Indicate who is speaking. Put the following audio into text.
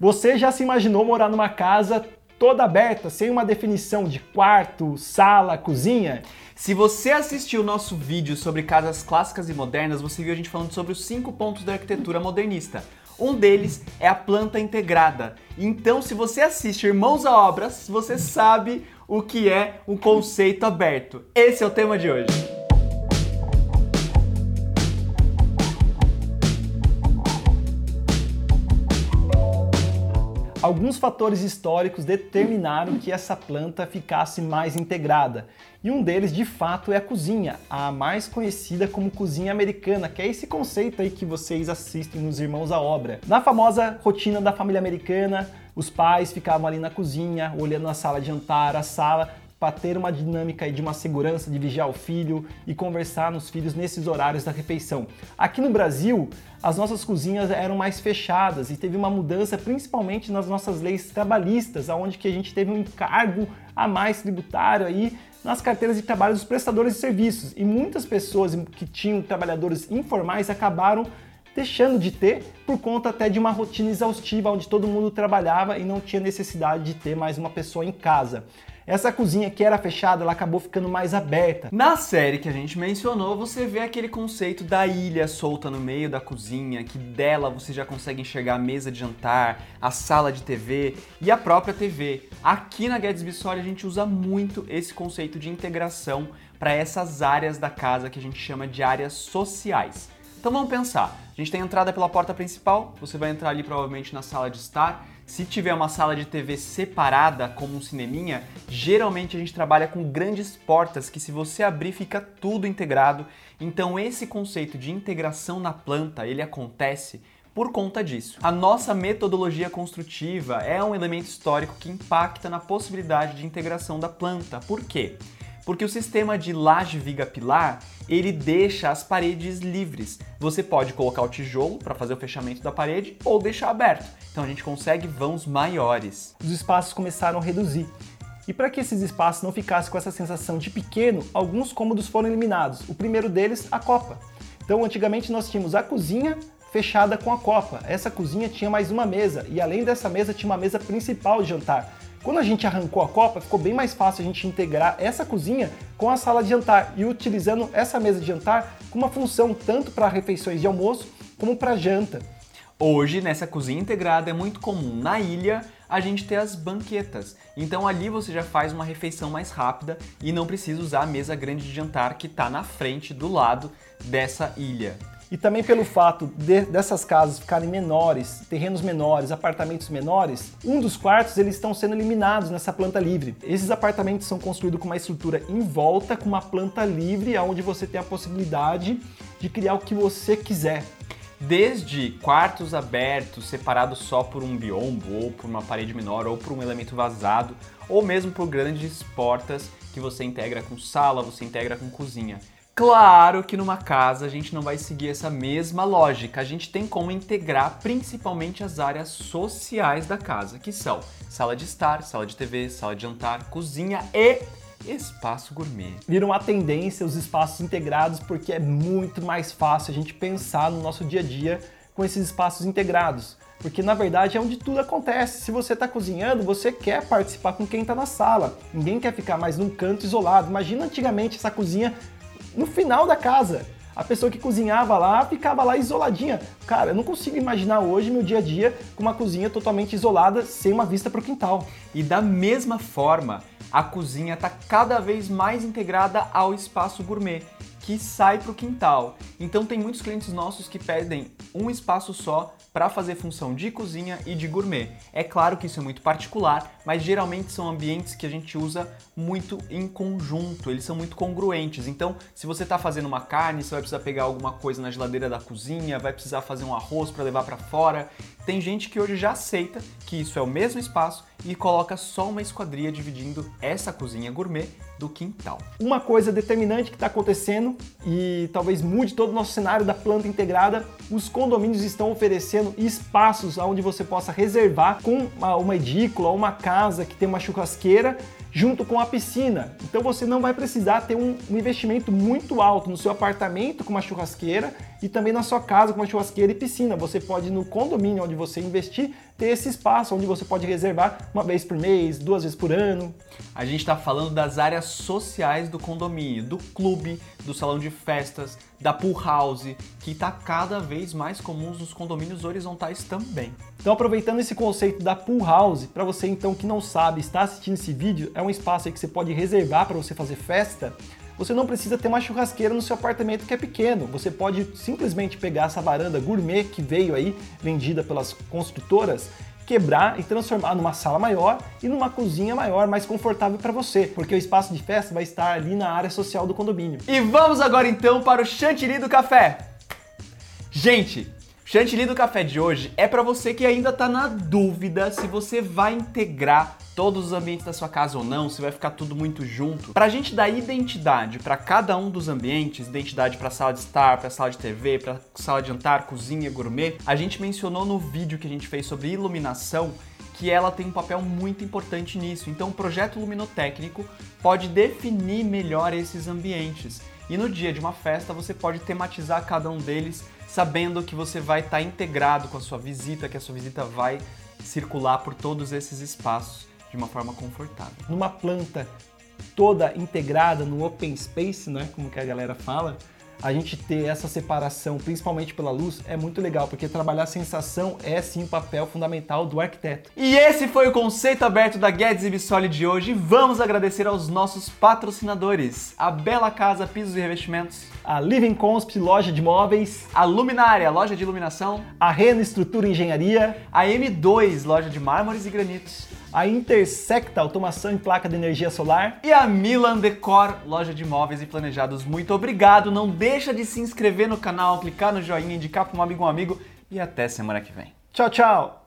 Speaker 1: Você já se imaginou morar numa casa toda aberta, sem uma definição de quarto, sala, cozinha?
Speaker 2: Se você assistiu o nosso vídeo sobre casas clássicas e modernas, você viu a gente falando sobre os cinco pontos da arquitetura modernista. Um deles é a planta integrada. Então, se você assiste Irmãos à Obras, você sabe o que é um conceito aberto. Esse é o tema de hoje.
Speaker 1: Alguns fatores históricos determinaram que essa planta ficasse mais integrada. E um deles, de fato, é a cozinha, a mais conhecida como cozinha americana, que é esse conceito aí que vocês assistem nos Irmãos à Obra. Na famosa rotina da família americana, os pais ficavam ali na cozinha, olhando a sala de jantar, a sala, para ter uma dinâmica de uma segurança de vigiar o filho e conversar nos filhos nesses horários da refeição. Aqui no Brasil, as nossas cozinhas eram mais fechadas e teve uma mudança principalmente nas nossas leis trabalhistas, onde que a gente teve um encargo a mais tributário aí nas carteiras de trabalho dos prestadores de serviços. E muitas pessoas que tinham trabalhadores informais acabaram deixando de ter por conta até de uma rotina exaustiva onde todo mundo trabalhava e não tinha necessidade de ter mais uma pessoa em casa. Essa cozinha que era fechada, ela acabou ficando mais aberta.
Speaker 2: Na série que a gente mencionou, você vê aquele conceito da ilha solta no meio da cozinha, que dela você já consegue enxergar a mesa de jantar, a sala de TV e a própria TV. Aqui na Guedes Bissoli a gente usa muito esse conceito de integração para essas áreas da casa que a gente chama de áreas sociais. Então vamos pensar. A gente tem entrada pela porta principal, você vai entrar ali provavelmente na sala de estar se tiver uma sala de TV separada, como um cineminha, geralmente a gente trabalha com grandes portas que se você abrir fica tudo integrado. Então esse conceito de integração na planta, ele acontece por conta disso. A nossa metodologia construtiva é um elemento histórico que impacta na possibilidade de integração da planta. Por quê? Porque o sistema de laje viga pilar ele deixa as paredes livres. Você pode colocar o tijolo para fazer o fechamento da parede ou deixar aberto. Então a gente consegue vãos maiores.
Speaker 1: Os espaços começaram a reduzir. E para que esses espaços não ficassem com essa sensação de pequeno, alguns cômodos foram eliminados. O primeiro deles, a copa. Então, antigamente nós tínhamos a cozinha fechada com a copa. Essa cozinha tinha mais uma mesa e além dessa mesa tinha uma mesa principal de jantar. Quando a gente arrancou a copa, ficou bem mais fácil a gente integrar essa cozinha com a sala de jantar e utilizando essa mesa de jantar com uma função tanto para refeições de almoço como para janta.
Speaker 2: Hoje, nessa cozinha integrada, é muito comum na ilha a gente ter as banquetas. Então ali você já faz uma refeição mais rápida e não precisa usar a mesa grande de jantar que está na frente do lado dessa ilha
Speaker 1: e também pelo fato de, dessas casas ficarem menores, terrenos menores, apartamentos menores, um dos quartos eles estão sendo eliminados nessa planta livre. Esses apartamentos são construídos com uma estrutura em volta, com uma planta livre, onde você tem a possibilidade de criar o que você quiser.
Speaker 2: Desde quartos abertos, separados só por um biombo, ou por uma parede menor, ou por um elemento vazado, ou mesmo por grandes portas que você integra com sala, você integra com cozinha. Claro que numa casa a gente não vai seguir essa mesma lógica. A gente tem como integrar principalmente as áreas sociais da casa, que são sala de estar, sala de TV, sala de jantar, cozinha e espaço gourmet.
Speaker 1: Viram uma tendência os espaços integrados porque é muito mais fácil a gente pensar no nosso dia a dia com esses espaços integrados. Porque na verdade é onde tudo acontece. Se você está cozinhando, você quer participar com quem está na sala. Ninguém quer ficar mais num canto isolado. Imagina antigamente essa cozinha no final da casa. A pessoa que cozinhava lá ficava lá isoladinha. Cara, eu não consigo imaginar hoje meu dia a dia com uma cozinha totalmente isolada, sem uma vista para o quintal.
Speaker 2: E da mesma forma, a cozinha está cada vez mais integrada ao espaço gourmet, que sai para o quintal. Então tem muitos clientes nossos que pedem um espaço só para fazer função de cozinha e de gourmet. É claro que isso é muito particular, mas geralmente são ambientes que a gente usa muito em conjunto, eles são muito congruentes. Então, se você está fazendo uma carne, você vai precisar pegar alguma coisa na geladeira da cozinha, vai precisar fazer um arroz para levar para fora. Tem gente que hoje já aceita que isso é o mesmo espaço e coloca só uma esquadria dividindo essa cozinha gourmet do quintal.
Speaker 1: Uma coisa determinante que está acontecendo e talvez mude todo o nosso cenário da planta integrada, os condomínios estão oferecendo espaços onde você possa reservar com uma edícula uma casa que tem uma churrasqueira junto com a piscina. Então você não vai precisar ter um, investimento muito alto no seu apartamento com uma churrasqueira e também na sua casa com uma churrasqueira e piscina. Você pode no condomínio onde você investir ter esse espaço onde você pode reservar uma vez por mês, duas vezes por ano.
Speaker 2: A gente está falando das áreas sociais do condomínio, do clube, do salão de festas, da pool house, que está cada vez mais comum nos condomínios horizontais também.
Speaker 1: Então, aproveitando esse conceito da pool house, para você então que não sabe, está assistindo esse vídeo, é um espaço aí que você pode reservar para você fazer festa. Você não precisa ter uma churrasqueira no seu apartamento que é pequeno. Você pode simplesmente pegar essa varanda gourmet que veio aí, vendida pelas construtoras, quebrar e transformar numa sala maior e numa cozinha maior, mais confortável para você, porque o espaço de festa vai estar ali na área social do condomínio.
Speaker 2: E vamos agora então para o chantilly do café. Gente, Chantilly do café de hoje é para você que ainda está na dúvida se você vai integrar todos os ambientes da sua casa ou não, se vai ficar tudo muito junto. Para a gente dar identidade para cada um dos ambientes, identidade para sala de estar, para sala de TV, para sala de jantar, cozinha, gourmet, a gente mencionou no vídeo que a gente fez sobre iluminação que ela tem um papel muito importante nisso. Então, o projeto luminotécnico pode definir melhor esses ambientes. E no dia de uma festa, você pode tematizar cada um deles sabendo que você vai estar tá integrado com a sua visita, que a sua visita vai circular por todos esses espaços de uma forma confortável.
Speaker 1: Numa planta toda integrada no open space, né, como que a galera fala, a gente ter essa separação, principalmente pela luz, é muito legal, porque trabalhar a sensação é sim o papel fundamental do arquiteto.
Speaker 2: E esse foi o conceito aberto da Guedes e Bissoli de hoje. Vamos agradecer aos nossos patrocinadores: a Bela Casa Pisos e Revestimentos,
Speaker 1: a Living Consp Loja de Móveis,
Speaker 2: a Luminária Loja de Iluminação,
Speaker 1: a Rena Estrutura e Engenharia,
Speaker 2: a M2 Loja de Mármores e Granitos
Speaker 1: a Intersecta Automação em Placa de Energia Solar
Speaker 2: e a Milan Decor, loja de móveis e planejados. Muito obrigado, não deixa de se inscrever no canal, clicar no joinha, indicar para um amigo um amigo e até semana que vem.
Speaker 1: Tchau, tchau!